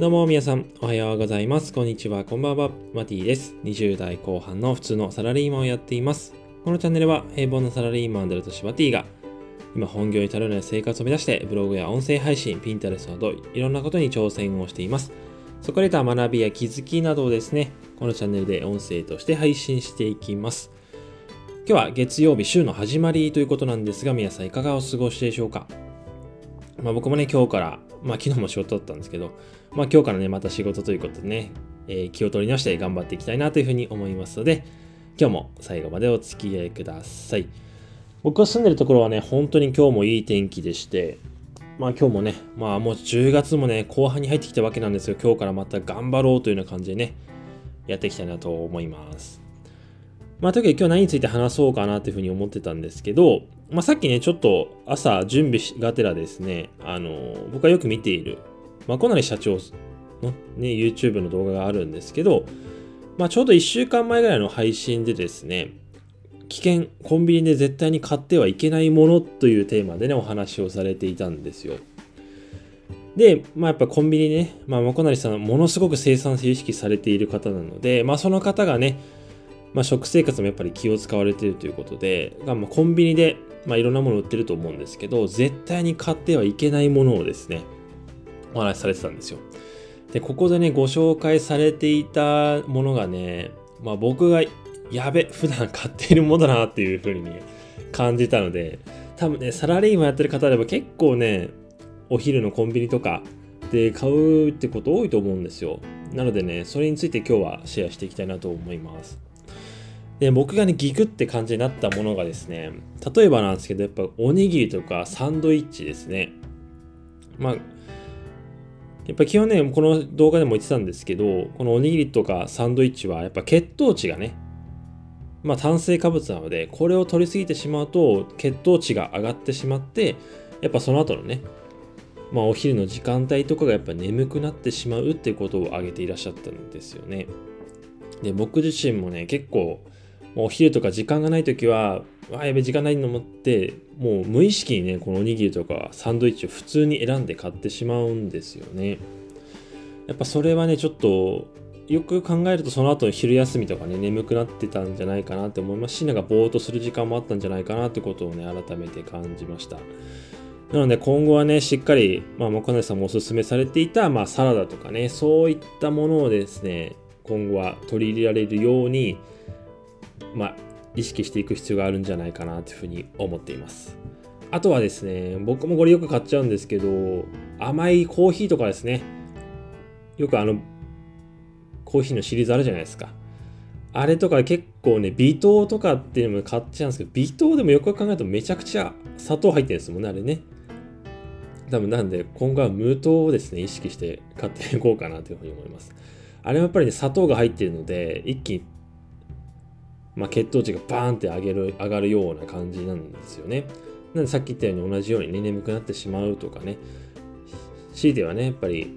どうも皆さん、おはようございます。こんにちは、こんばんは。マティです。20代後半の普通のサラリーマンをやっています。このチャンネルは平凡なサラリーマンであるとしマティが、今本業に足るない生活を目指して、ブログや音声配信、ピンタレスなど、いろんなことに挑戦をしています。そこで得た学びや気づきなどをですね、このチャンネルで音声として配信していきます。今日は月曜日、週の始まりということなんですが、皆さんいかがお過ごしでしょうか？まあ僕もね、今日からまあ昨日も仕事だったんですけど、まあ今日からね、また仕事ということでね、えー、気を取り直して頑張っていきたいなというふうに思いますので、今日も最後までお付き合いください。僕が住んでるところはね、本当に今日もいい天気でして、まあ今日もね、まあもう10月もね、後半に入ってきたわけなんですよ。今日からまた頑張ろうというような感じでね、やっていきたいなと思います。まあ、というわけで今日何について話そうかなというふうに思ってたんですけど、まあ、さっきね、ちょっと朝準備がてらですね、あの、僕がよく見ている、まこなり社長のね、YouTube の動画があるんですけど、まあ、ちょうど1週間前ぐらいの配信でですね、危険、コンビニで絶対に買ってはいけないものというテーマでね、お話をされていたんですよ。で、まあやっぱコンビニね、まあ、まこなりさん、ものすごく生産性意識されている方なので、まあその方がね、まあ、食生活もやっぱり気を使われてるということで、まあ、コンビニで、まあ、いろんなもの売ってると思うんですけど、絶対に買ってはいけないものをですね、お話しされてたんですよ。で、ここでね、ご紹介されていたものがね、まあ、僕がやべ、普段買っているものだなっていうふうに、ね、感じたので、多分ね、サラリーマンやってる方であれば結構ね、お昼のコンビニとかで買うってこと多いと思うんですよ。なのでね、それについて今日はシェアしていきたいなと思います。で、僕がね、ギクって感じになったものがですね、例えばなんですけど、やっぱおにぎりとかサンドイッチですね。まあ、やっぱ基本ね、この動画でも言ってたんですけど、このおにぎりとかサンドイッチはやっぱ血糖値がね、まあ炭水化物なので、これを取りすぎてしまうと血糖値が上がってしまって、やっぱその後のね、まあお昼の時間帯とかがやっぱ眠くなってしまうっていうことを挙げていらっしゃったんですよね。で、僕自身もね、結構、お昼とか時間がない時は、あ、やべ、時間ないの思って、もう無意識にね、このおにぎりとかサンドイッチを普通に選んで買ってしまうんですよね。やっぱそれはね、ちょっと、よく考えるとその後の昼休みとかね、眠くなってたんじゃないかなって思いますし、なんかぼーっとする時間もあったんじゃないかなってことをね、改めて感じました。なので今後はね、しっかり、まあ、もかなさんもおすすめされていた、まあ、サラダとかね、そういったものをですね、今後は取り入れられるように、まあ、意識していく必要があるんじゃないかなというふうに思っています。あとはですね、僕もこれよく買っちゃうんですけど、甘いコーヒーとかですね、よくあの、コーヒーのシリーズあるじゃないですか。あれとか結構ね、微糖とかっていうのも買っちゃうんですけど、微糖でもよく考えるとめちゃくちゃ砂糖入ってるんですもんね、あれね。多分なんで、今後は無糖をですね、意識して買っていこうかなというふうに思います。あれはやっぱりね、砂糖が入ってるので、一気にまあ、血糖値がバーンって上げる上がるような感じなんですよね。なのでさっき言ったように同じようにね眠くなってしまうとかね強いてはねやっぱり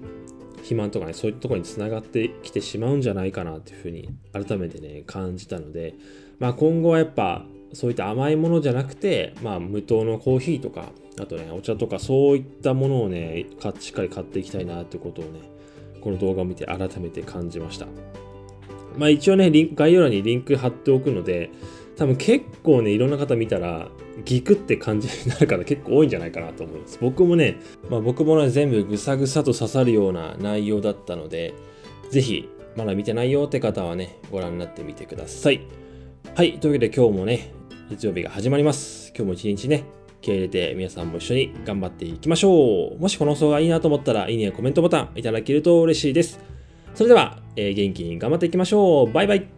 肥満とかねそういったとこにつながってきてしまうんじゃないかなっていうふうに改めてね感じたので、まあ、今後はやっぱそういった甘いものじゃなくて、まあ、無糖のコーヒーとかあとねお茶とかそういったものをねしっかり買っていきたいなってことをねこの動画を見て改めて感じました。まあ一応ね、概要欄にリンク貼っておくので、多分結構ね、いろんな方見たら、ギクって感じになる方 結構多いんじゃないかなと思います。僕もね、まあ僕もね、全部ぐさぐさと刺さるような内容だったので、ぜひ、まだ見てないよって方はね、ご覧になってみてください。はい、というわけで今日もね、月曜日が始まります。今日も一日ね、気合入れて皆さんも一緒に頑張っていきましょう。もしこの放送がいいなと思ったら、いいねやコメントボタンいただけると嬉しいです。それでは、元気に頑張っていきましょう。バイバイ。